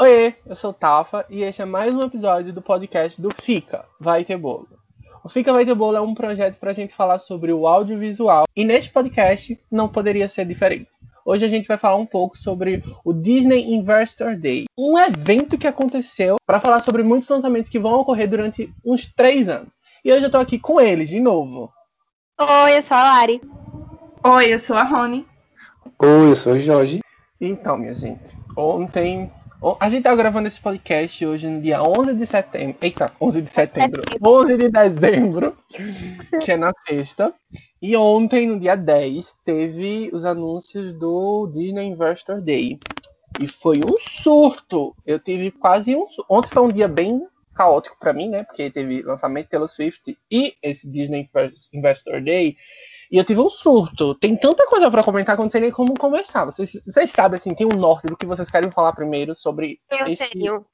Oi, eu sou o Tafa e este é mais um episódio do podcast do Fica, Vai Ter Bolo. O Fica Vai Ter Bolo é um projeto para a gente falar sobre o audiovisual e neste podcast não poderia ser diferente. Hoje a gente vai falar um pouco sobre o Disney Investor Day, um evento que aconteceu para falar sobre muitos lançamentos que vão ocorrer durante uns três anos. E hoje eu tô aqui com eles de novo. Oi, eu sou a Lari. Oi, eu sou a Rony. Oi, eu sou o Jorge. Então, minha gente, ontem a gente tá gravando esse podcast hoje no dia 11 de setembro. Eita, 11 de setembro. 11 de dezembro, que é na sexta. E ontem, no dia 10, teve os anúncios do Disney Investor Day. E foi um surto. Eu tive quase um surto. Ontem foi um dia bem caótico para mim, né? Porque teve lançamento Taylor Swift e esse Disney Investor Day. E eu tive um surto. Tem tanta coisa para comentar que eu não sei nem como começar. Vocês, vocês sabem, assim, tem um norte do que vocês querem falar primeiro sobre eu esse... tenho.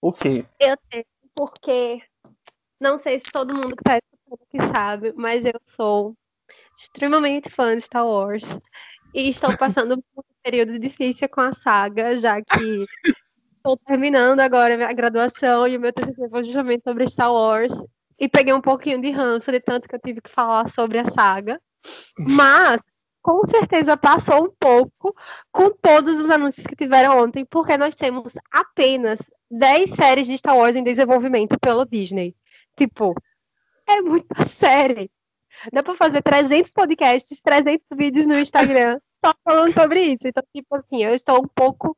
O quê? Eu tenho, porque não sei se todo mundo que tá escutando que sabe, mas eu sou extremamente fã de Star Wars. E estou passando por um período difícil com a saga, já que estou terminando agora a minha graduação e o meu TCC foi justamente sobre Star Wars. E peguei um pouquinho de ranço de tanto que eu tive que falar sobre a saga. Mas, com certeza, passou um pouco com todos os anúncios que tiveram ontem, porque nós temos apenas 10 séries de Star Wars em desenvolvimento pelo Disney. Tipo, é muita série. Dá pra fazer 300 podcasts, 300 vídeos no Instagram só falando sobre isso. Então, tipo assim, eu estou um pouco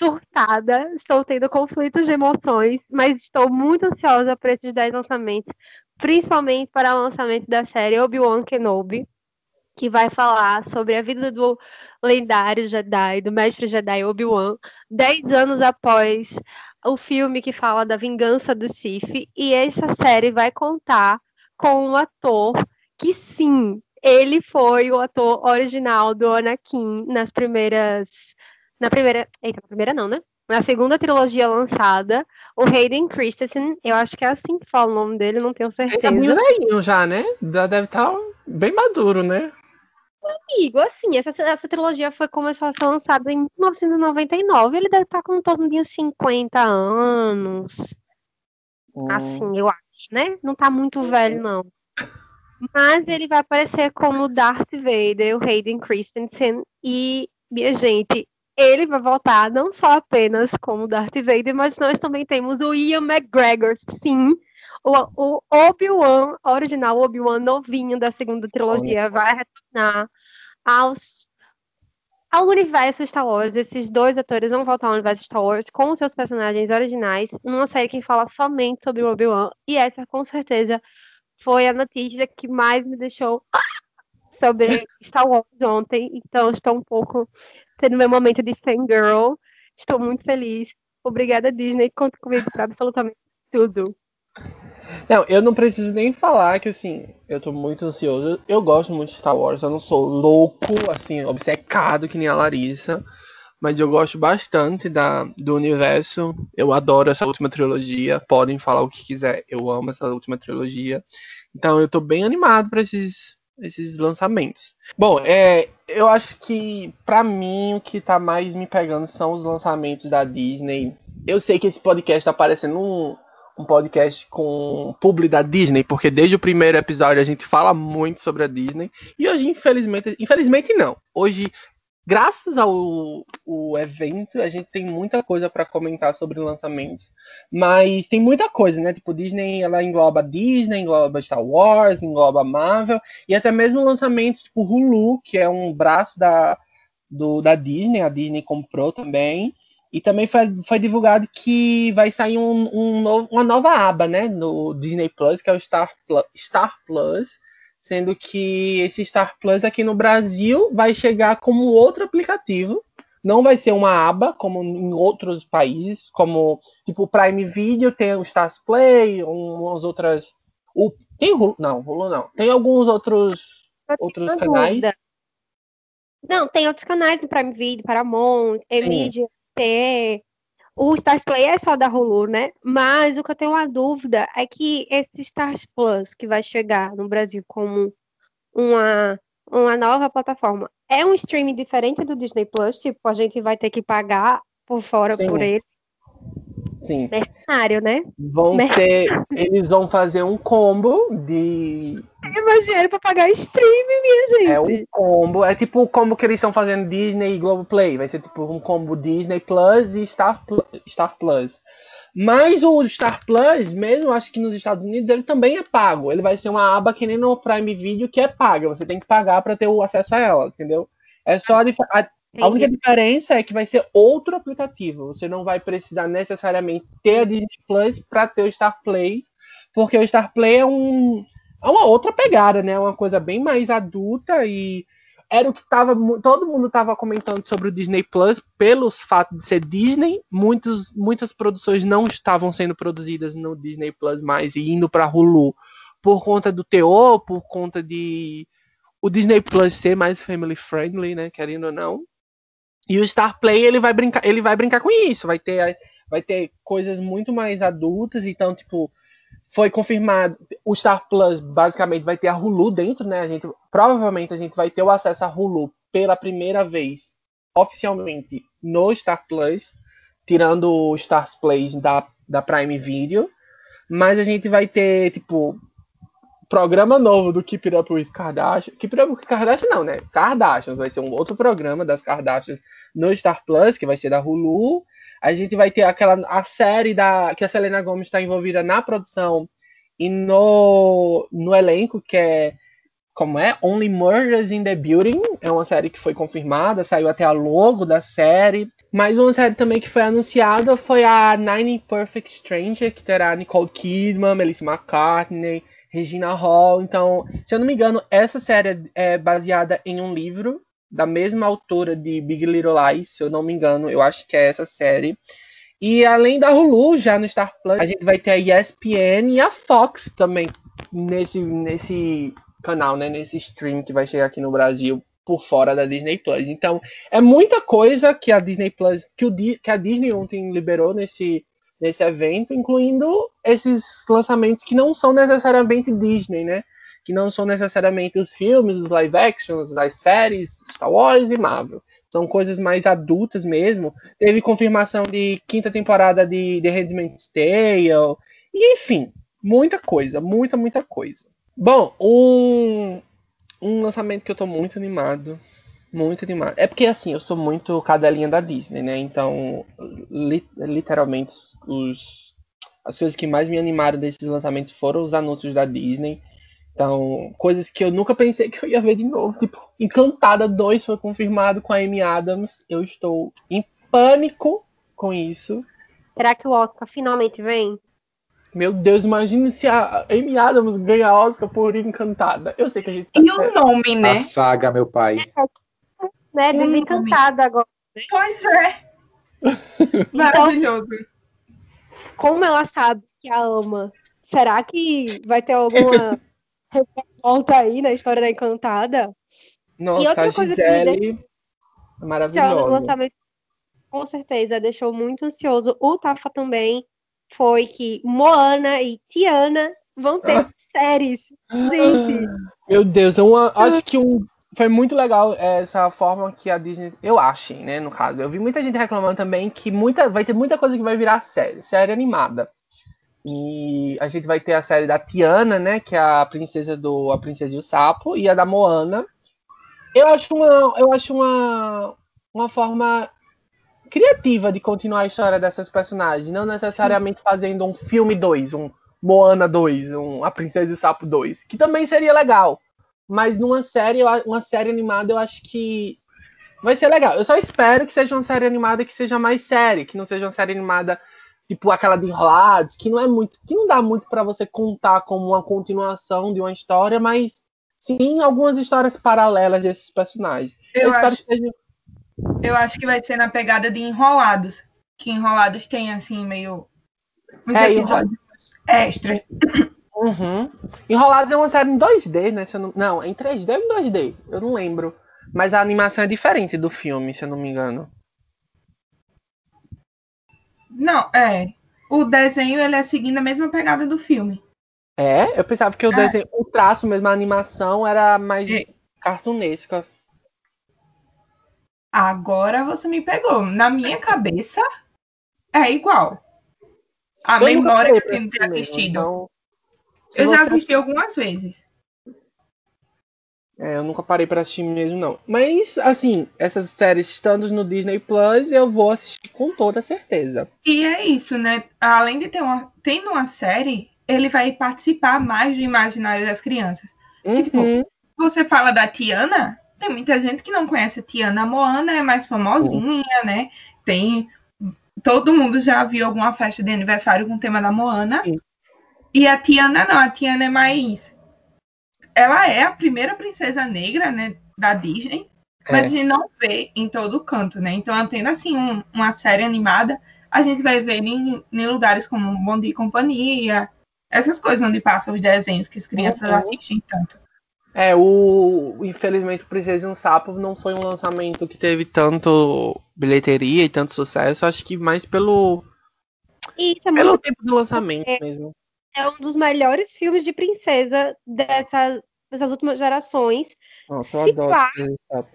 surtada, estou tendo conflitos de emoções, mas estou muito ansiosa por esses 10 lançamentos, principalmente para o lançamento da série Obi-Wan Kenobi, que vai falar sobre a vida do lendário Jedi, do mestre Jedi Obi-Wan, 10 anos após o filme que fala da vingança do Sith, e essa série vai contar com um ator que sim, ele foi o ator original do Anakin nas primeiras na primeira. Eita, na primeira não, né? Na segunda trilogia lançada, o Hayden Christensen, eu acho que é assim que fala o nome dele, não tenho certeza. Ele tá velhinho já, né? Deve estar tá bem maduro, né? Amigo, assim, essa, essa trilogia foi começou a ser lançada em 1999, ele deve estar tá com um torno de uns 50 anos. Hum. Assim, eu acho, né? Não tá muito velho, não. Mas ele vai aparecer como Darth Vader, o Hayden Christensen. E, minha gente, ele vai voltar não só apenas como Darth Vader, mas nós também temos o Ian McGregor, sim. O, o Obi-Wan, original Obi-Wan novinho da segunda trilogia, vai retornar aos, ao universo Star Wars. Esses dois atores vão voltar ao universo Star Wars com seus personagens originais, numa série que fala somente sobre o Obi-Wan. E essa, com certeza, foi a notícia que mais me deixou sobre Star Wars ontem. Então, estou um pouco tendo meu momento de fangirl. Estou muito feliz. Obrigada, Disney. Conta comigo para absolutamente tudo. Não, eu não preciso nem falar que, assim, eu tô muito ansioso. Eu gosto muito de Star Wars. Eu não sou louco, assim, obcecado que nem a Larissa. Mas eu gosto bastante da, do universo. Eu adoro essa última trilogia. Podem falar o que quiser. Eu amo essa última trilogia. Então eu tô bem animado para esses, esses lançamentos. Bom, é, eu acho que para mim o que tá mais me pegando são os lançamentos da Disney. Eu sei que esse podcast tá parecendo um, um podcast com publi da Disney, porque desde o primeiro episódio a gente fala muito sobre a Disney. E hoje, infelizmente, infelizmente não. Hoje graças ao o evento, a gente tem muita coisa para comentar sobre lançamentos. Mas tem muita coisa, né? Tipo, Disney, ela engloba Disney, engloba Star Wars, engloba Marvel, e até mesmo lançamentos tipo Hulu, que é um braço da, do, da Disney, a Disney comprou também. E também foi, foi divulgado que vai sair um, um novo, uma nova aba, né? No Disney Plus, que é o Star Plus, Star Plus sendo que esse Star Plus aqui no Brasil vai chegar como outro aplicativo. Não vai ser uma aba como em outros países, como tipo o Prime Video tem o Stars Play, umas outras. O, tem Hulu? Não, Hulu não. Tem alguns outros outros canais. Não, tem outros canais do Prime Video, Paramount, Nvidia, T, o Stars Play é só da Hulu, né? Mas o que eu tenho uma dúvida é que esse Stars Plus que vai chegar no Brasil como uma, uma nova plataforma é um streaming diferente do Disney Plus? Tipo, a gente vai ter que pagar por fora Sim. por ele. Sim. Mercenário, né? Vão ser. Eles vão fazer um combo de. É mais dinheiro pra pagar stream, minha gente. É um combo. É tipo o combo que eles estão fazendo Disney e Globoplay. Vai ser tipo um combo Disney Plus e Star, Star Plus. Mas o Star Plus, mesmo acho que nos Estados Unidos, ele também é pago. Ele vai ser uma aba que nem no Prime Video que é paga. Você tem que pagar para ter o acesso a ela, entendeu? É só a, dif- a A única diferença é que vai ser outro aplicativo. Você não vai precisar necessariamente ter a Disney Plus para ter o Star Play, porque o Star Play é um é uma outra pegada, né? É uma coisa bem mais adulta e era o que tava todo mundo estava comentando sobre o Disney Plus pelos fatos de ser Disney. Muitos, muitas produções não estavam sendo produzidas no Disney Plus mais e indo para Hulu por conta do teor, por conta de o Disney Plus ser mais family friendly, né? Querendo ou não. E o Star Play ele vai brincar, ele vai brincar com isso, vai ter vai ter coisas muito mais adultas, então tipo foi confirmado o Star Plus basicamente vai ter a Hulu dentro, né? A gente provavelmente a gente vai ter o acesso a Hulu pela primeira vez oficialmente no Star Plus, tirando o Star Plays da, da Prime Video, mas a gente vai ter tipo programa novo do Keep It Up with Kardashian. Keep It Up with Kardashian não, né? Kardashians vai ser um outro programa das Kardashians no Star Plus, que vai ser da Hulu. A gente vai ter aquela a série da que a Selena Gomez está envolvida na produção e no, no elenco, que é como é? Only Murders in the Building. É uma série que foi confirmada, saiu até a logo da série. Mas uma série também que foi anunciada foi a Nine Perfect Stranger, que terá Nicole Kidman, Melissa McCartney, Regina Hall. Então, se eu não me engano, essa série é baseada em um livro da mesma autora de Big Little Lies, se eu não me engano, eu acho que é essa série. E além da Hulu, já no Star Plus, a gente vai ter a ESPN e a Fox também nesse, nesse canal, né, nesse stream que vai chegar aqui no Brasil por fora da Disney Plus. Então, é muita coisa que a Disney Plus, que, o, que a Disney ontem liberou nesse, nesse evento, incluindo esses lançamentos que não são necessariamente Disney, né? Que não são necessariamente os filmes, os live actions, as séries, Star Wars e Marvel. São coisas mais adultas mesmo. Teve confirmação de quinta temporada de The Handmaid's Tale. E, enfim, muita coisa, muita, muita coisa. Bom, um, um lançamento que eu tô muito animado. Muito animado. É porque, assim, eu sou muito cadelinha da Disney, né? Então, li- literalmente, os, as coisas que mais me animaram desses lançamentos foram os anúncios da Disney. Então, coisas que eu nunca pensei que eu ia ver de novo. Tipo, Encantada 2 foi confirmado com a Amy Adams. Eu estou em pânico com isso. Será que o Oscar finalmente vem? Meu Deus, imagine se a Amy Adams ganha Oscar por Encantada. Eu sei que a gente tá E o nome, né? A saga, meu pai. Né? Um Desencantada agora. Pois é. Maravilhoso. Como ela sabe que a ama? Será que vai ter alguma revolta aí na história da Encantada? Nossa, outra a coisa que me Gisele é ano, o maravilhosa. com certeza, deixou muito ansioso. O Tafa também foi que Moana e Tiana vão ter Ah. séries. Gente, Meu Deus, eu a- acho que um, foi muito legal essa forma que a Disney. Eu achei, né? No caso. Eu vi muita gente reclamando também que muita, vai ter muita coisa que vai virar série, série animada. E a gente vai ter a série da Tiana, né? Que é a princesa do A Princesa e o Sapo, e a da Moana. Eu acho uma, eu acho uma, uma forma criativa de continuar a história dessas personagens, não necessariamente fazendo um filme 2, um Moana 2, um A Princesa e o Sapo 2, que também seria legal. Mas numa série, uma série animada, eu acho que vai ser legal. Eu só espero que seja uma série animada que seja mais série, que não seja uma série animada tipo aquela de Enrolados, que não é muito, que não dá muito pra você contar como uma continuação de uma história, mas sim algumas histórias paralelas desses personagens. Eu, Eu espero acho, que seja eu acho que vai ser na pegada de Enrolados. Que Enrolados tem, assim, meio. Uns É, episódios extras. Uhum. Enrolados é uma série em 2D, né? Não... não, em 3D ou em 2D? Eu não lembro. Mas a animação é diferente do filme, se eu não me engano. Não, é. O desenho ele é seguindo a mesma pegada do filme. É? Eu pensava que o É. desenho, o traço mesmo, a animação era mais É. cartunesca. Agora você me pegou. Na minha cabeça, é igual. A Eu memória que eu tenho mesmo, assistido. então, eu já assisti algumas vezes. É, eu nunca parei pra assistir mesmo, não. Mas, assim, essas séries estando no Disney Plus, eu vou assistir com toda certeza. E é isso, né? Além de ter uma, tendo uma série, ele vai participar mais do imaginário das crianças. tipo, Uhum. Você fala da Tiana, tem muita gente que não conhece a Tiana. Moana é mais famosinha, né? Tem. Todo mundo já viu alguma festa de aniversário com o tema da Moana. E a Tiana não, a Tiana é mais. Ela é a primeira princesa negra, né? Da Disney. Mas É. a gente não vê em todo canto, né? Então, tendo assim um- uma série animada, a gente vai ver em, em lugares como Bom Dia e Companhia, essas coisas onde passam os desenhos que as crianças Uhum. assistem tanto. É, o. Infelizmente, o Princesa e um Sapo não foi um lançamento que teve tanto bilheteria e tanto sucesso. Acho que mais pelo, isso é pelo muito tempo do lançamento mesmo. é um dos melhores filmes de princesa dessa, dessas últimas gerações, Nossa, eu Se adoro pá.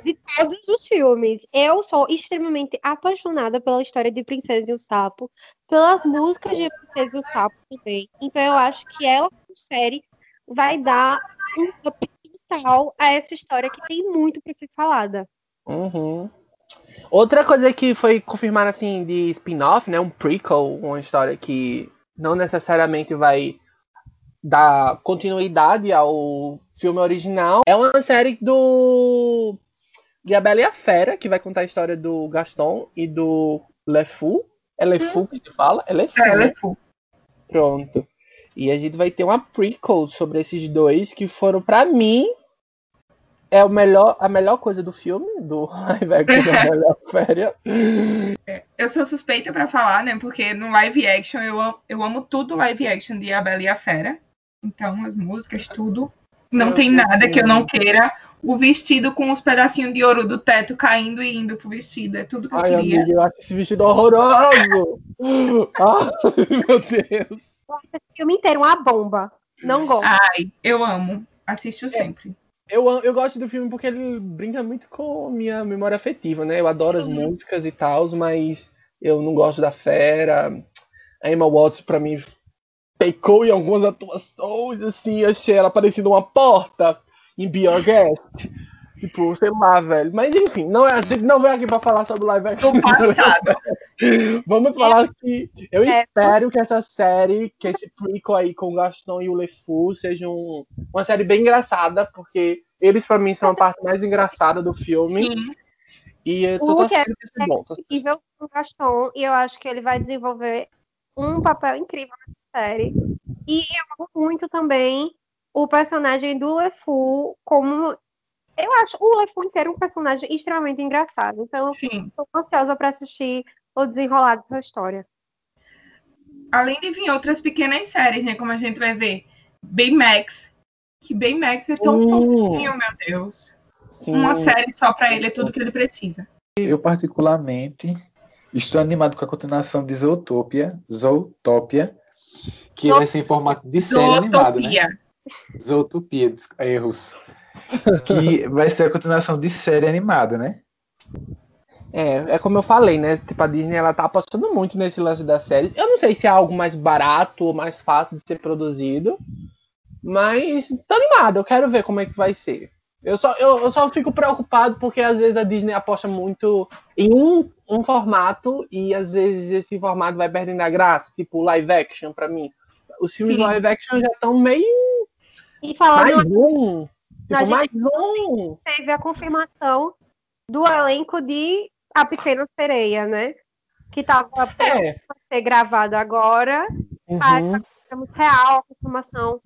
De todos os filmes. Eu sou extremamente apaixonada pela história de Princesa e o Sapo, pelas músicas de Princesa e o Sapo também. Então eu acho que ela, como série, vai dar um up total a essa história que tem muito para ser falada. Uhum. Outra coisa que foi confirmada assim de spin-off, né? Um prequel, uma história que não necessariamente vai dar continuidade ao filme original. É uma série do de A Bela e a Fera, que vai contar a história do Gaston e do LeFou. É LeFou que se fala? É LeFou, É, ela né? é full. Pronto. E a gente vai ter uma prequel sobre esses dois que foram, pra mim, é o melhor, a melhor coisa do filme, do live action da a Fera. Eu sou suspeita pra falar, né? Porque no live action eu amo, eu amo tudo live action de A Bela e a Fera. Então, as músicas, tudo. Não Eu tem nada que eu não queira. O vestido com os pedacinhos de ouro do teto caindo e indo pro vestido. É tudo que eu Ai, queria. amiga, eu acho esse vestido horroroso. Ai, meu Deus. Eu acho esse filme inteiro uma bomba. Não gosto. Ai, eu amo. Assisto sempre. Eu, eu gosto do filme porque ele brinca muito com minha memória afetiva, né? Eu adoro as músicas e tal, mas eu não gosto da fera. A Emma Watson, pra mim, pecou em algumas atuações, assim, achei ela parecida uma porta em Be Your Guest. Tipo, sei lá, velho. Mas enfim, não, é- a gente não veio aqui pra falar sobre live action. Do passado. Vamos falar que eu É. espero que essa série, que esse prequel aí com o Gaston e o LeFou seja um- uma série bem engraçada, porque eles pra mim são a parte mais engraçada do filme. Sim. E eu tô O que é- bom. tô- incrível com o Gaston e eu acho que ele vai desenvolver um papel incrível nessa série. E eu amo muito também o personagem do LeFou como eu acho o LeFou inteiro um personagem extremamente engraçado. Então eu tô ansiosa para assistir o desenrolar dessa história. Além de vir outras pequenas séries, né? Como a gente vai ver. Baymax. Que Baymax é tão Hum. fofinho, meu Deus. Sim. Uma série só pra ele é tudo que ele precisa. Eu, particularmente, estou animado com a continuação de Zootopia, Zootopia, que vai ser em formato de série animada, né? Zootopia. Zootopia, erros. Que vai ser a continuação de série animada, né? É, é como eu falei, né? Tipo, a Disney ela tá apostando muito nesse lance das séries. Eu não sei se é algo mais barato ou mais fácil de ser produzido. Mas tô animado, eu quero ver como é que vai ser. Eu só, eu, eu só fico preocupado porque às vezes a Disney aposta muito em um, um formato e às vezes esse formato vai perdendo a graça, tipo live action pra mim. Os filmes Sim. live action já estão meio E falando mais um. A Tipo, gente- mais um. teve a confirmação do elenco de A Pequena Sereia, né? Que tava pra É. ser gravado agora. Uhum. Temos real a confirmação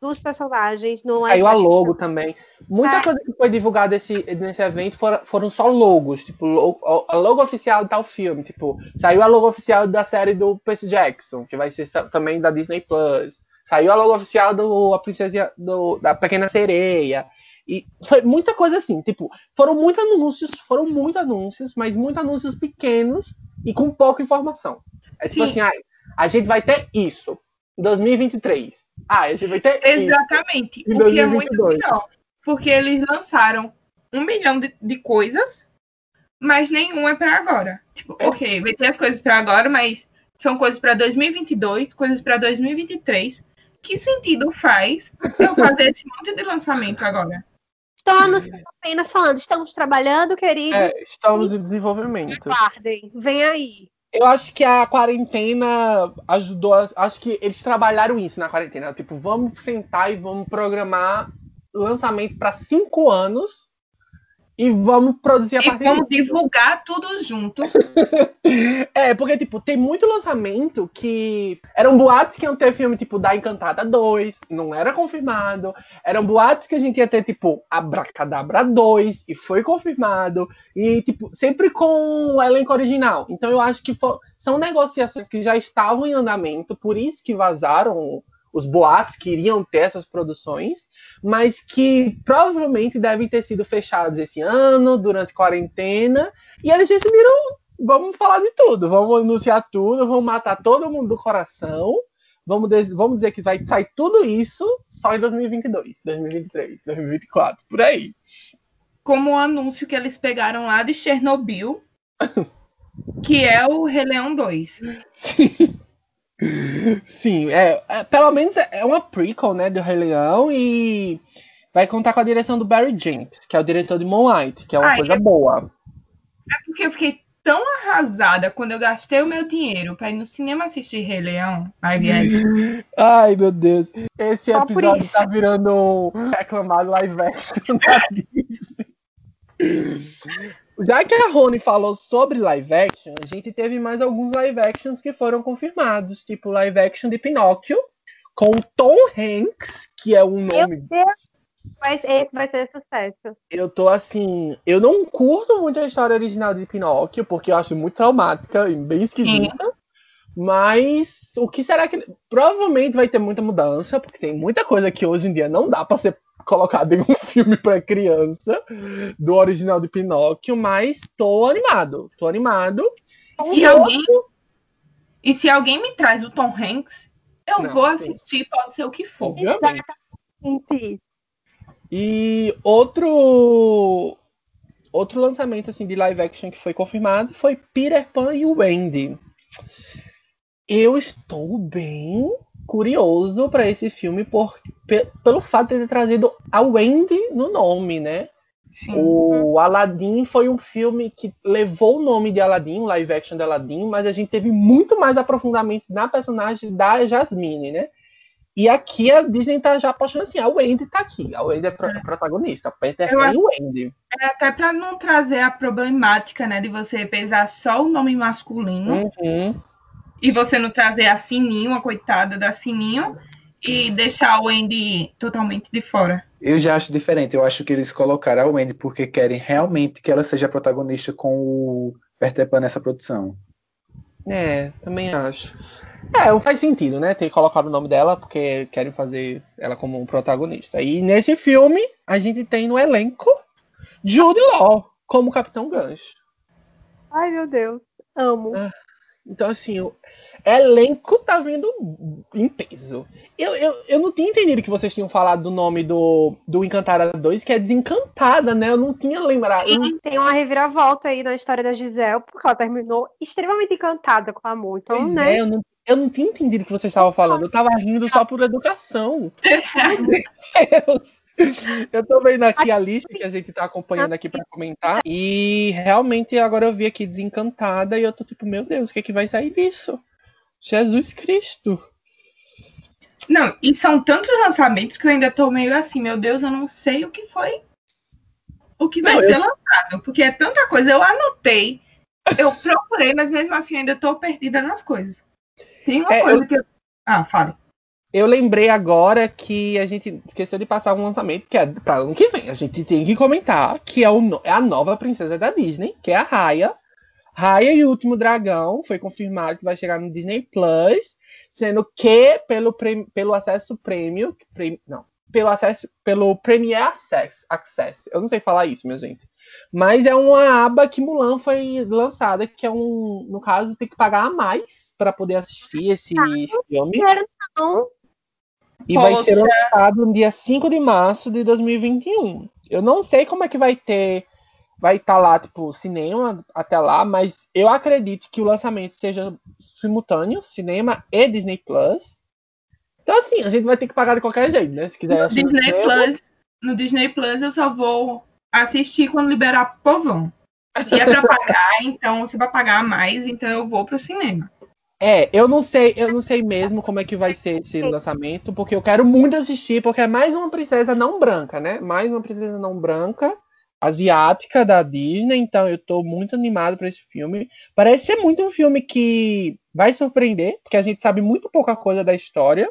dos personagens no live Saiu a logo também. Muita É. coisa que foi divulgada esse, nesse evento foram, foram só logos. Tipo, lo- a logo oficial de tal filme. Tipo, saiu a logo oficial da série do Percy Jackson, que vai ser também da Disney Plus. Saiu a logo oficial do A Princesa do, da Pequena Sereia. E foi muita coisa assim, tipo, foram muitos anúncios, foram muitos anúncios, mas muitos anúncios pequenos e com pouca informação. É tipo Sim. assim, ah, a gente vai ter isso em 2023. Ah, a gente vai ter isso. Exatamente. Em O que é muito 2022. melhor. Porque eles lançaram um milhão de, de coisas mas nenhum é para agora. Tipo, ok, vai ter as coisas para agora, mas são coisas para 2022, coisas para 2023. Que sentido faz eu fazer esse monte de lançamento agora? Estamos apenas falando, estamos trabalhando, querido. É, estamos em desenvolvimento. Guardem, vem aí. Eu acho que a quarentena ajudou. a- Acho que eles trabalharam isso na quarentena. Tipo, vamos sentar e vamos programar lançamento para cinco anos e vamos produzir a E partir vamos disso. divulgar tudo junto. É, porque, tipo, tem muito lançamento que eram boatos que iam ter filme, tipo, da Encantada 2, não era confirmado. Eram boatos que a gente ia ter, tipo, Abracadabra 2, e foi confirmado. E, tipo, sempre com o elenco original. Então eu acho que fo- são negociações que já estavam em andamento, por isso que vazaram os boatos que iriam ter essas produções, mas que provavelmente devem ter sido fechados esse ano, durante quarentena, e eles decidiram vamos falar de tudo, vamos anunciar tudo, vamos matar todo mundo do coração. Vamos, vamos dizer que vai sair tudo isso só em 2022, 2023, 2024, por aí. Como o anúncio que eles pegaram lá de Chernobyl, que é o Rei Leão 2. Sim. Sim, é, é, pelo menos é uma prequel, né, do Rei Leão e vai contar com a direção do Barry Jenkins, que é o diretor de Moonlight, que é uma Ai, coisa é- boa. É porque eu fiquei tão arrasada quando eu gastei o meu dinheiro pra ir no cinema assistir Rei Leão. action. Ai, meu Deus. Esse Só episódio tá virando um reclamado live action da Disney. Já que a Rony falou sobre live action, a gente teve mais alguns live actions que foram confirmados, tipo live action de Pinóquio, com Tom Hanks, que é um Meu nome. Deus, vai, esse vai ser sucesso. Eu tô assim. Eu não curto muito a história original de Pinóquio, porque eu acho muito traumática e bem esquisita. Mas o que será que. Provavelmente vai ter muita mudança, porque tem muita coisa que hoje em dia não dá pra ser colocada em um filme pra criança do original de Pinóquio, mas tô animado. Tô animado. Se alguém, e se alguém me traz o Tom Hanks, eu Não, vou sim. assistir, pode ser o que for. Obviamente. E outro outro lançamento assim de live action que foi confirmado foi Peter Pan e o Wendy. Eu estou bem curioso para esse filme por, pe- pelo fato de ter trazido a Wendy no nome, né? Sim. O Aladdin foi um filme que levou o nome de Aladdin, o live action de Aladdin, mas a gente teve muito mais aprofundamento na personagem da Jasmine, né? E aqui a Disney tá já apostando assim, a Wendy tá aqui, a Wendy é pro- protagonista, Peter Pan e Wendy. É até pra não trazer a problemática, né, de você pesar só o nome masculino Uhum. E você não trazer a Sininho, a coitada da Sininho, e deixar o Andy totalmente de fora. Eu já acho diferente. Eu acho que eles colocaram a Wendy porque querem realmente que ela seja protagonista com o Peter Pan nessa produção. É, também acho. É, não faz sentido, né? Ter colocado o nome dela, porque querem fazer ela como um protagonista. E nesse filme, a gente tem no elenco Jude Law como Capitão Gancho. ai meu Deus, amo. Então, assim, o elenco tá vindo em peso. Eu, eu, eu não tinha entendido que vocês tinham falado do nome do, do Encantada 2, que é Desencantada, né? Eu não tinha lembrado. Não- Tem uma reviravolta aí na história da Gisele, porque ela terminou extremamente encantada com o amor. Então, Pois né? é, eu não, eu não tinha entendido o que vocês estavam falando. Eu tava rindo só por educação. Meu Deus. Eu tô vendo aqui a lista que a gente tá acompanhando aqui pra comentar. E realmente agora eu vi aqui Desencantada e eu tô tipo, meu Deus, o que é que vai sair disso? Jesus Cristo. Não, e são tantos lançamentos que eu ainda tô meio assim, meu Deus, eu não sei o que foi. O que vai Não, eu- ser lançado. Porque é tanta coisa. Eu anotei, eu procurei, mas mesmo assim eu ainda tô perdida nas coisas. Tem uma É, coisa que eu. Ah, fale. Eu lembrei agora que a gente esqueceu de passar um lançamento que é para ano que vem. A gente tem que comentar que é, o é a nova princesa da Disney, que é a Raya. Raya e o Último Dragão foi confirmado que vai chegar no Disney Plus, sendo que pelo, pelo acesso prêmio, prêmio- não, pelo acesso pelo Premier Access, Access. Eu não sei falar isso, minha gente. Mas é uma aba que Mulan foi lançada, que é um, no caso, tem que pagar a mais para poder assistir esse filme. Quero não. E vai Poxa. ser lançado no dia 5 de março de 2021. Eu não sei como é que vai ter vai estar lá, tipo, cinema até lá, mas eu acredito que o lançamento seja simultâneo, cinema e Disney Plus. Então, assim, a gente vai ter que pagar de qualquer jeito, né? Se quiser No assistir Disney Plus, no Disney Plus eu só vou assistir quando liberar povão. Se é pra pagar, então se vai pagar mais, então eu vou pro cinema. É, eu não sei, eu não sei mesmo como é que vai ser esse lançamento, porque eu quero muito assistir, porque é mais uma princesa não branca, né? Mais uma princesa não branca, asiática da Disney, então eu tô muito animado para esse filme. Parece ser muito um filme que vai surpreender, porque a gente sabe muito pouca coisa da história.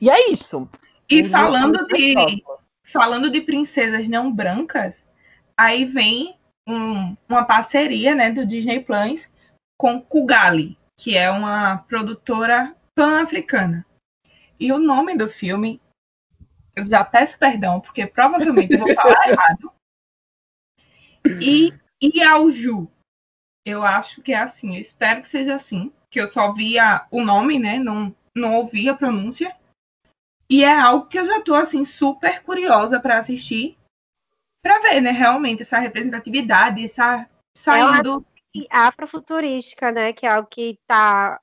E é isso. E Um falando de, falando de princesas não brancas, aí vem um- uma parceria né, do Disney Plus com Kugali, que é uma produtora pan-africana. E o nome do filme, eu já peço perdão, porque provavelmente eu vou falar errado. E Iauju. Eu acho que é assim, eu espero que seja assim, que eu só via o nome, né? Não, não ouvi a pronúncia. E é algo que eu já tô assim super curiosa para assistir, para ver, né, realmente essa representatividade, essa saindo E afrofuturística, né? Que é algo que tá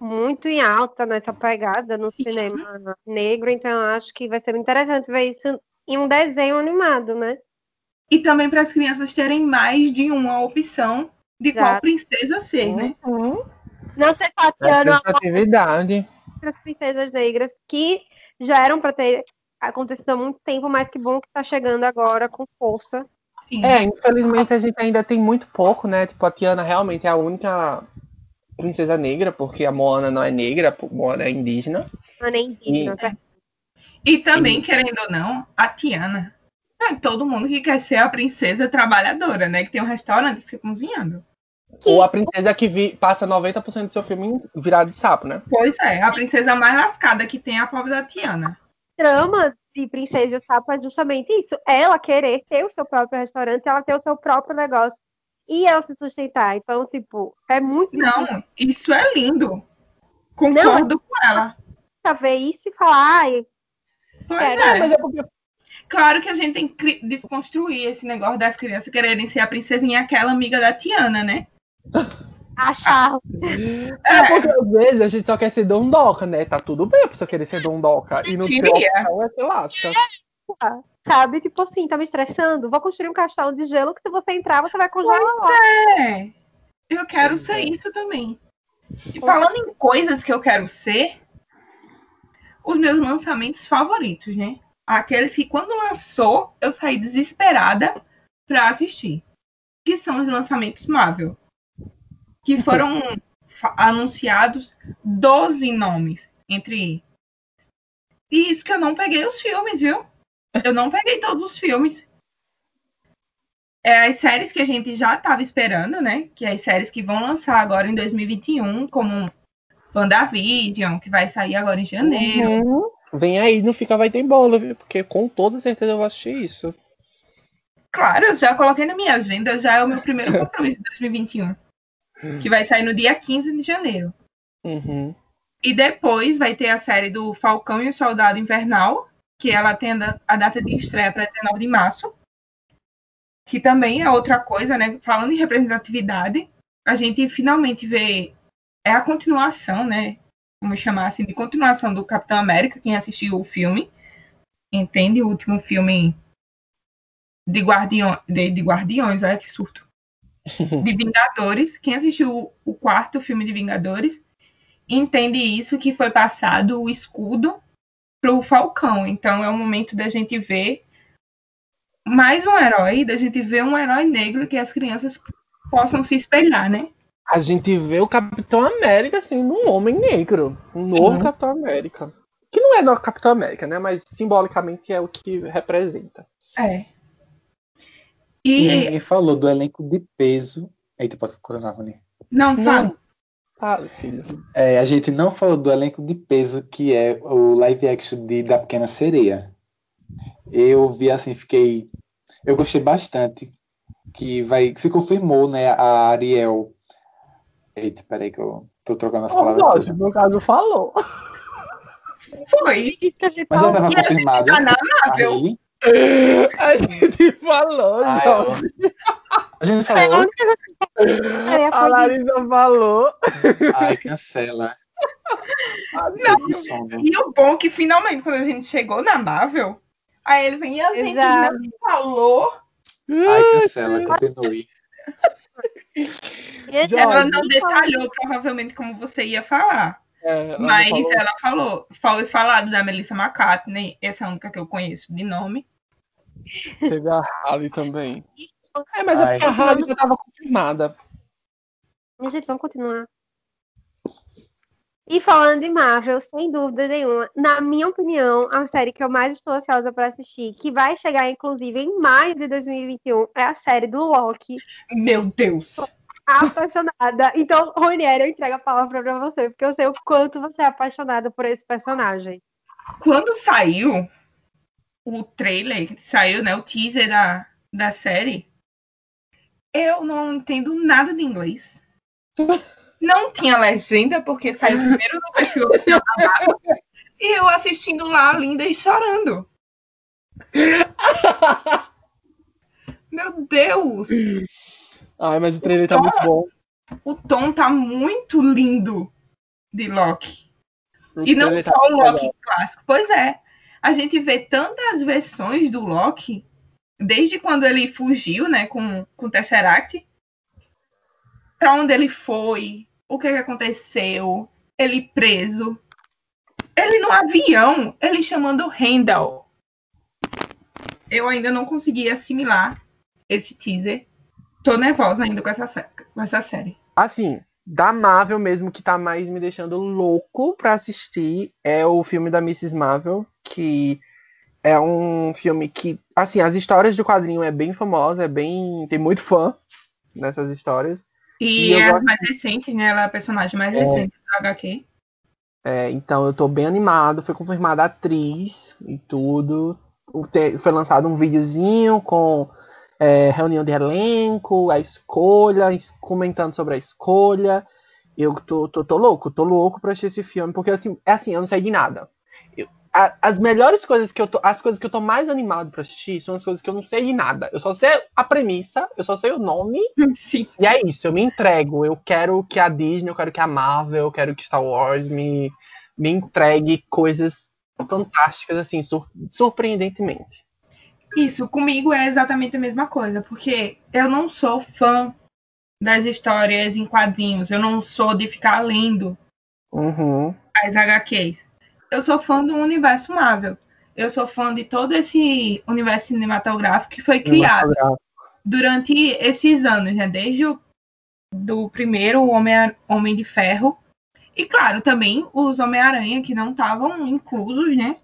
muito em alta nessa pegada no Sim. cinema negro, então eu acho que vai ser muito interessante ver isso em um desenho animado, né? e também para as crianças terem mais de uma opção de qual Exato. princesa ser, né? Uhum. Não ser Tatiana, Representatividade. outras princesas negras que já eram para ter acontecido há muito tempo, mas que bom que tá chegando agora com força. Sim. É, infelizmente a gente ainda tem muito pouco, né? Tipo, a Tiana realmente é a única princesa negra, porque a Moana não é negra, a Moana é indígena. Não é indígena, tá? E também, querendo ou não, a Tiana. É todo mundo que quer ser a princesa trabalhadora, né? Que tem um restaurante que fica cozinhando. Ou a princesa que vi- passa 90% do seu filme virado de sapo, né? Pois é, a princesa mais lascada que tem é a pobre da Tiana. Trama de Princesa Sapo é justamente isso. Ela querer ter o seu próprio restaurante, ela ter o seu próprio negócio e ela se sustentar. Então, tipo, é muito Não, isso é lindo. Concordo com ela. difícil ver isso e falar, ai, Pois É, é. mas é porque Claro que a gente tem que desconstruir esse negócio das crianças quererem ser a princesinha aquela amiga da Tiana, né? achar. É porque às vezes a gente só quer ser dondoca, né? Tá tudo bem a pessoa querer ser dondoca. E no Queria. teu opção é ser lasca. Sabe? Tipo assim, tá me estressando? Vou construir um castelo de gelo que se você entrar, você vai congelar. É. Eu quero Pois ser é. isso também. E falando em coisas que eu quero ser, os meus lançamentos favoritos, né? Aqueles que quando lançou, eu saí desesperada pra assistir. Que são os lançamentos Marvel. Que foram anunciados 12 nomes entre. E isso que eu não peguei os filmes, viu? Eu não peguei todos os filmes. É as séries que a gente já estava esperando, né? Que é as séries que vão lançar agora em 2021, como WandaVision, que vai sair agora em janeiro. Uhum. Vem aí, não fica vai ter bolo, viu? Porque com toda certeza eu vou assistir isso. Claro, eu já coloquei na minha agenda, já é o meu primeiro compromisso de 2021. Que vai sair no dia 15 de janeiro. Uhum. E depois vai ter a série do Falcão e o Soldado Invernal, que ela tem a da- a data de estreia para 19 de março. Que também é outra coisa, né? Falando em representatividade, a gente finalmente vê. É a continuação, né? Vamos chamar assim, de continuação do Capitão América, quem assistiu o filme. Entende? O último filme de, Guardião, de, de Guardiões, olha que surto. De Vingadores. Quem assistiu o, o quarto filme de Vingadores entende isso que foi passado o escudo pro Falcão. Então é o momento da gente ver mais um herói, da gente ver um herói negro que as crianças possam se espelhar, né? A gente vê o Capitão América sendo um homem negro. Um novo. Capitão América. Que não é no Capitão América, né? Mas simbolicamente é o que representa. É. E ninguém falou do elenco de peso. Eita, pode continuar, Rony. não, Não. fala. Fala, filho. É, a gente não falou do elenco de peso que é o live action de Da Pequena Sereia. Eu vi assim, fiquei. Eu gostei bastante. Que vai. Se confirmou, né? A Ariel. Eita, peraí que eu tô trocando as Oh, palavras. nossa, todas. no caso falou. Foi. Isso que a gente Mas já tá estava E a gente confirmado. tá na Marvel. Hayley. A gente falou, Ai, Jorge. A gente falou. faria A Larissa falou. Ai, cancela. Não. E o bom é que finalmente, quando a gente chegou na Marvel, aí ele vem e a gente Exato. não falou. Ai, cancela, continue. Jorge. Ela não detalhou provavelmente como você ia falar. É, ela mas falou. ela falou. Foi falado da Melissa McCartney, essa é a única que eu conheço de nome. Teve a Halle também. É, mas é Ai. porque a Halle já tava confirmada. Gente, vamos continuar. E falando de Marvel, sem dúvida nenhuma, na minha opinião, a série que eu mais estou ansiosa para assistir, que vai chegar inclusive em maio de 2021, é a série do Loki. Meu Deus. Apaixonada. Então, Ronieri, eu entrego a palavra para você, porque eu sei o quanto você é apaixonada por esse personagem. Quando saiu o trailer, saiu, né, o teaser da, da série, eu não entendo nada de inglês. Não tinha legenda, porque saiu primeiro no perfil Marvel, e eu assistindo lá, linda e chorando. Meu Deus! Ai, mas o trailer tá muito bom. O tom tá muito lindo de Loki. O E não trailer só tá o Loki legal. clássico. Pois é. A gente vê tantas versões do Loki, desde quando ele fugiu, né, com, com o Tesseract, pra onde ele foi, o que, que aconteceu, ele preso, ele no avião, ele chamando Randall. Eu ainda não consegui assimilar esse teaser. Tô nervosa ainda com essa, com essa série. Assim, da Marvel mesmo que tá mais me deixando louco pra assistir é o filme da Mrs. Marvel, que é um filme que, assim, as histórias do quadrinho é bem famosa, é bem. tem muito fã nessas histórias. E, E eu é a gosto- mais recente, né? Ela é a personagem mais É. recente do HQ. É, então eu tô bem animado, foi confirmada a atriz e tudo. Foi lançado um videozinho com é, reunião de elenco, a escolha, es- comentando sobre a escolha. Eu tô, tô, tô louco, tô louco pra assistir esse filme, porque assim, é assim, eu não sei de nada. A- as melhores coisas que eu tô. As coisas que eu tô mais animado pra assistir são as coisas que eu não sei de nada. Eu só sei a premissa, eu só sei o nome, Sim. e é isso, eu me entrego. Eu quero que a Disney, eu quero que a Marvel, eu quero que Star Wars me, me entregue coisas fantásticas, assim, sur- surpreendentemente. Isso, comigo é exatamente a mesma coisa, porque eu não sou fã das histórias em quadrinhos, eu não sou de ficar lendo Uhum. as HQs. Eu sou fã do universo Marvel. Eu sou fã de todo esse universo cinematográfico que foi criado durante esses anos, né? Desde o do primeiro Homem, Homem de Ferro. E, claro, também os Homem-Aranha que não estavam inclusos, né?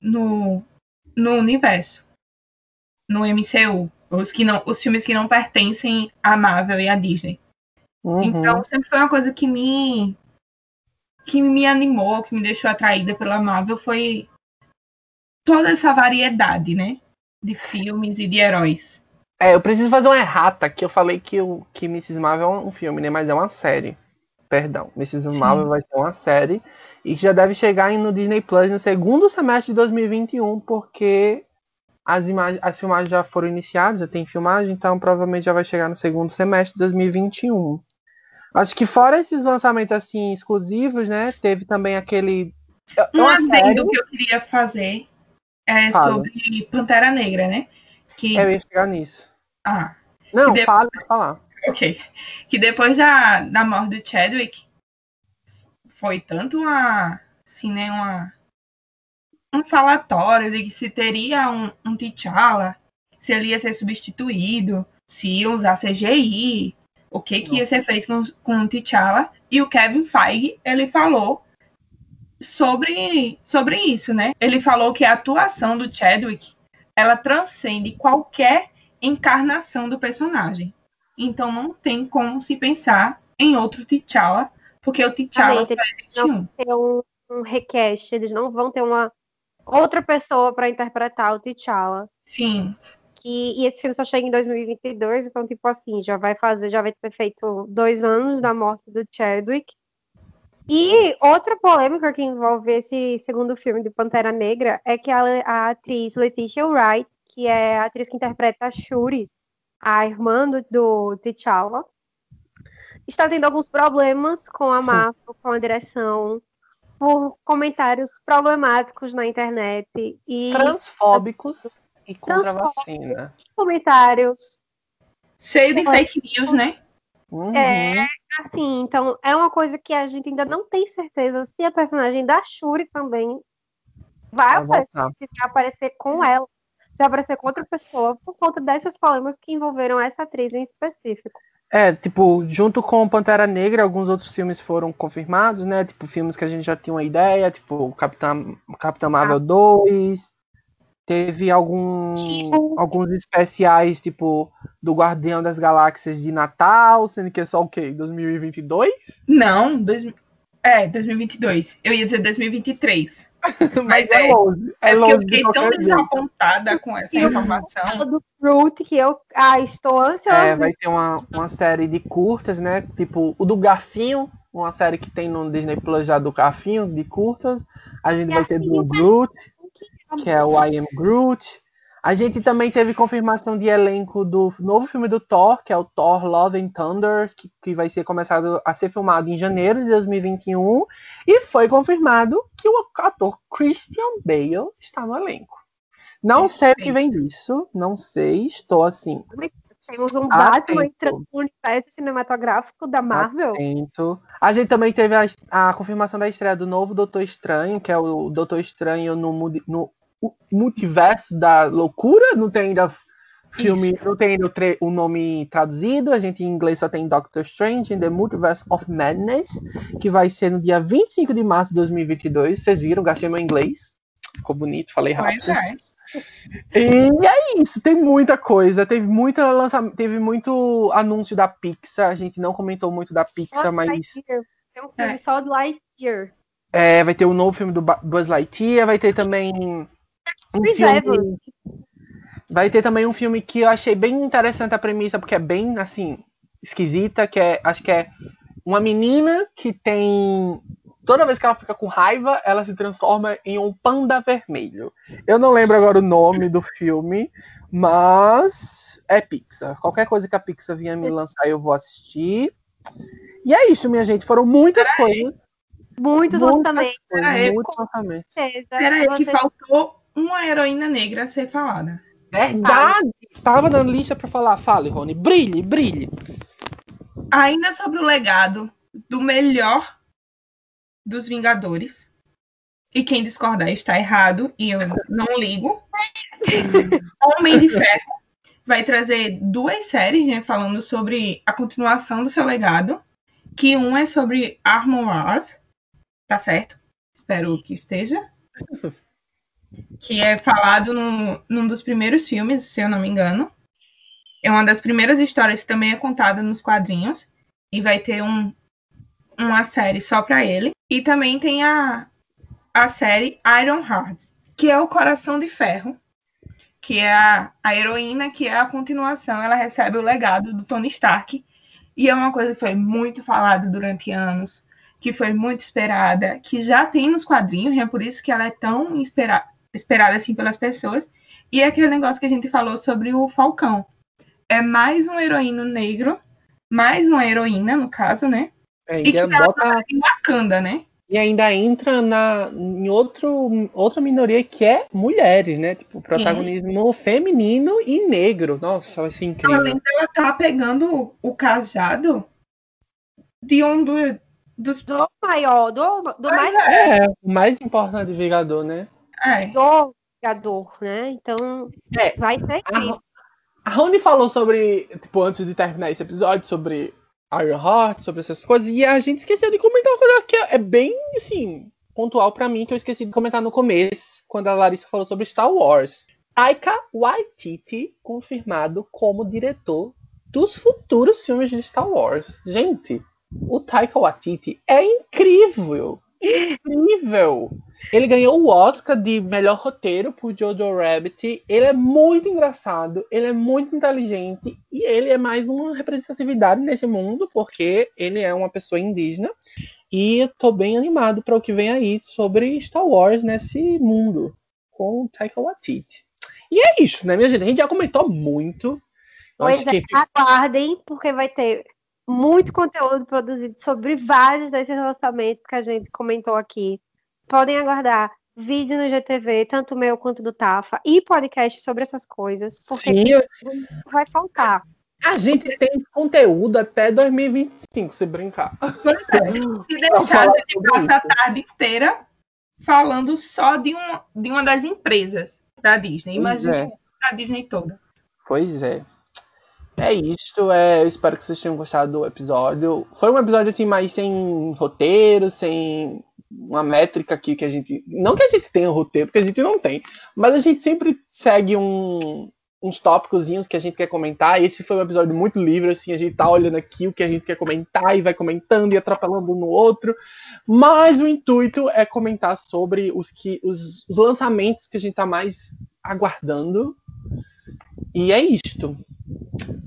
No, no universo. No MCU. Os, que não, os filmes que não pertencem à Marvel e à Disney. Uhum. Então, sempre foi uma coisa que me que me animou, que me deixou atraída pela Marvel foi toda essa variedade, né? De filmes e de heróis. É, eu preciso fazer uma errata, que eu falei que, o, que Mrs. Marvel é um filme, né? Mas é uma série. Perdão. Mrs. Sim. Marvel vai ser uma série. E que já deve chegar no Disney Plus no segundo semestre de 2021, porque as, imagens, as filmagens já foram iniciadas, já tem filmagem, então provavelmente já vai chegar no segundo semestre de 2021. Acho que fora esses lançamentos assim exclusivos, né? Teve também aquele. Um adendo que eu queria fazer é Fala. sobre Pantera Negra, né? Que, Eu ia chegar nisso. ah, Não, Que de- fala, falar. ok. Que depois da, da morte do Chadwick, foi tanto uma, assim, né, uma, um falatório de que se teria um, um T'Challa, se ele ia ser substituído, se ia usar CGI, o que, que ia ser feito com, com o T'Challa. E o Kevin Feige, ele falou sobre, sobre isso, né? Ele falou que a atuação do Chadwick, ela transcende qualquer encarnação do personagem. Então não tem como se pensar em outro T'Challa, porque o T'Challa só Exatamente, existe um. ter um, um request, eles não vão ter uma outra pessoa para interpretar o T'Challa. Sim, Que, e esse filme só chega em 2022, então, tipo assim, já vai fazer, já vai ter feito dois anos da morte do Chadwick. E outra polêmica que envolve esse segundo filme de Pantera Negra é que a, a atriz Letitia Wright, que é a atriz que interpreta a Shuri, a irmã do, do T'Challa, está tendo alguns problemas com a Marvel, com a direção, por comentários problemáticos na internet e Transfóbicos e contra a vacina. comentários Cheio de fake news, né? Uhum. É, assim, então é uma coisa que a gente ainda não tem certeza se a personagem da Shuri também vai Vai aparecer, vai aparecer com ela, se vai aparecer com outra pessoa, por conta dessas problemas que envolveram essa atriz em específico. É, tipo, junto com Pantera Negra, alguns outros filmes foram confirmados, né? Tipo, filmes que a gente já tinha uma ideia, tipo, Capitã, Capitã Marvel 2. Teve algum, Tipo- alguns especiais, tipo, do Guardião das Galáxias de Natal, sendo que é só o quê? 2022? Não, dois, é, 2022. Eu ia dizer 2023. Mas é é, longe. É, é porque eu longe de fiquei tão jeito. desapontada com essa E o- informação. do Fruit, que eu ah, estou ansiosa. É, vai ter uma, uma série de curtas, né? Tipo, o do Garfinho, uma série que tem no Disney Plus já do Garfinho, de curtas. A gente vai ter do Groot, que é o I Am Groot. A gente também teve confirmação de elenco do novo filme do Thor, que é o Thor Love and Thunder, que, que vai ser começado a ser filmado em janeiro de 2021. E foi confirmado que o ator Christian Bale está no elenco. Não sei o que vem disso, não sei, estou assim, Temos um. Batman entrando no universo cinematográfico da Marvel. Atento. A gente também teve a, a confirmação da estreia do novo Doutor Estranho, que é o Doutor Estranho no, no u- multiverso da loucura. Não tem ainda filme, não tem ainda o, tre- o nome traduzido. A gente em inglês só tem Doctor Strange in the Multiverse of Madness, que vai ser no dia 25 de março de 2022. Vocês viram, gastei meu inglês. Ficou bonito, falei rápido. É. E é isso, tem muita coisa. Teve muita lançamento, teve muito anúncio da Pixar. A gente não comentou muito da Pixar, mas. Tem um filme É. só do Lightyear. é, vai ter o novo filme do Buzz Lightyear, vai ter também um Chris filme. Evans. Vai ter também um filme que eu achei bem interessante a premissa, porque é bem assim, esquisita, que é. Acho que é uma menina que tem. Toda vez que ela fica com raiva, ela se transforma em um panda vermelho. Eu não lembro agora o nome do filme, mas é Pixar. Qualquer coisa que a Pixar vinha me lançar, eu vou assistir. E é isso, minha gente. Foram muitas coisas. Muitos muitas lançamentos. coisas, muitos lançamentos. Peraí, que faltou uma heroína negra a ser falada. Verdade! Tava na lista pra falar. Fale, Rony. Brilhe, brilhe. Ainda sobre o legado do melhor dos Vingadores. E quem discordar está errado, e eu não ligo. Homem de Ferro vai trazer duas séries, né, falando sobre a continuação do seu legado. Que um é sobre Armor Wars, tá certo? Espero que esteja. Que é falado no, num dos primeiros filmes, se eu não me engano. É uma das primeiras histórias que também é contada nos quadrinhos. E vai ter um, uma série só para ele. E também tem a, a série Iron Heart, que é o Coração de Ferro, que é a, a heroína, que é a continuação. Ela recebe o legado do Tony Stark. E é uma coisa que foi muito falada durante anos, que foi muito esperada, que já tem nos quadrinhos, é por isso que ela é tão espera, esperada assim pelas pessoas. E é aquele negócio que a gente falou sobre o Falcão. É mais um heroíno negro, mais uma heroína, no caso, né? É, E que bota- em Wakanda, né? E ainda entra na, em outro, outra minoria que é mulheres, né? Tipo, protagonismo feminino e negro. Nossa, vai ser incrível. Além dela tá pegando o cajado de um do- dos. Do maior, do, do mais É, o mais importante de Vingador, né? É, do jogador, né? Então, É. vai ser. A Rony falou sobre, tipo, antes de terminar esse episódio, sobre Iron Heart, sobre essas coisas, e a gente esqueceu de comentar uma coisa que é bem, assim, pontual pra mim, que eu esqueci de comentar no começo, quando a Larissa falou sobre Star Wars. Taika Waititi confirmado como diretor dos futuros filmes de Star Wars. Gente, o Taika Waititi é incrível! Incrível! Ele ganhou o Oscar de melhor roteiro por Jojo Rabbit. Ele é muito engraçado, ele é muito inteligente e ele é mais uma representatividade nesse mundo porque ele é uma pessoa indígena. E tô bem animado para o que vem aí sobre Star Wars nesse mundo com o Taika Waititi. E é isso, né, minha gente? A gente já comentou muito. Pois é, que aguardem, porque vai ter muito conteúdo produzido sobre vários desses lançamentos que a gente comentou aqui. Podem aguardar vídeo no GTV, tanto meu quanto do Tafa, e podcast sobre essas coisas, porque sim, vai faltar. a gente tem conteúdo até 2025, se brincar. É, se deixar, a gente passa a tarde inteira falando só de, um, de uma das empresas da Disney. Imagina é. a Disney toda. Pois é. É isto, é, eu espero que vocês tenham gostado do episódio. Foi um episódio assim, mais sem roteiro, sem uma métrica aqui que a gente. Não que a gente tenha roteiro, porque a gente não tem, mas a gente sempre segue um- uns tópicozinhos que a gente quer comentar. Esse foi um episódio muito livre, assim, a gente tá olhando aqui o que a gente quer comentar e vai comentando e atrapalhando um no outro. Mas o intuito é comentar sobre os, que, os, os lançamentos que a gente tá mais aguardando. E é isto.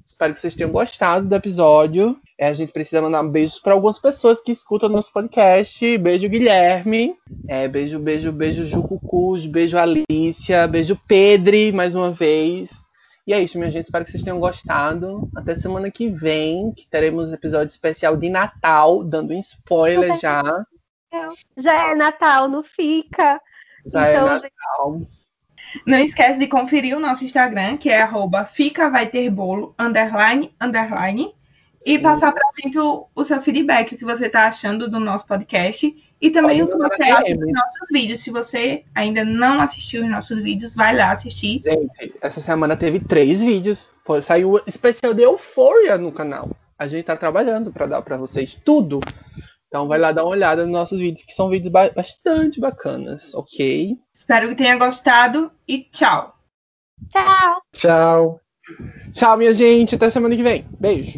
Espero que vocês tenham gostado do episódio. É, a gente precisa mandar beijos para algumas pessoas que escutam nosso podcast. Beijo, Guilherme. É, beijo, beijo, beijo, Jucucus. Beijo, Alicia. Beijo, Pedri, mais uma vez. E é isso, minha gente. Espero que vocês tenham gostado. Até semana que vem, que teremos episódio especial de Natal, dando um spoiler já. Já é Natal, não fica. Já é então, Natal. Não esquece de conferir o nosso Instagram, que é arroba fica vai ter bolo, underline, underline. E Sim. passar pra gente o, o seu feedback, o que você tá achando do nosso podcast. E também Pode o que você acha DM. dos nossos vídeos. Se você ainda não assistiu os nossos vídeos, vai lá assistir. Gente, essa semana teve três vídeos. Foi, saiu o especial de Euphoria no canal. A gente tá trabalhando pra dar pra vocês tudo. Então vai lá dar uma olhada nos nossos vídeos, que são vídeos ba- bastante bacanas, ok? Espero que tenha gostado e tchau! Tchau! Tchau. Tchau, minha gente. Até semana que vem. Beijo.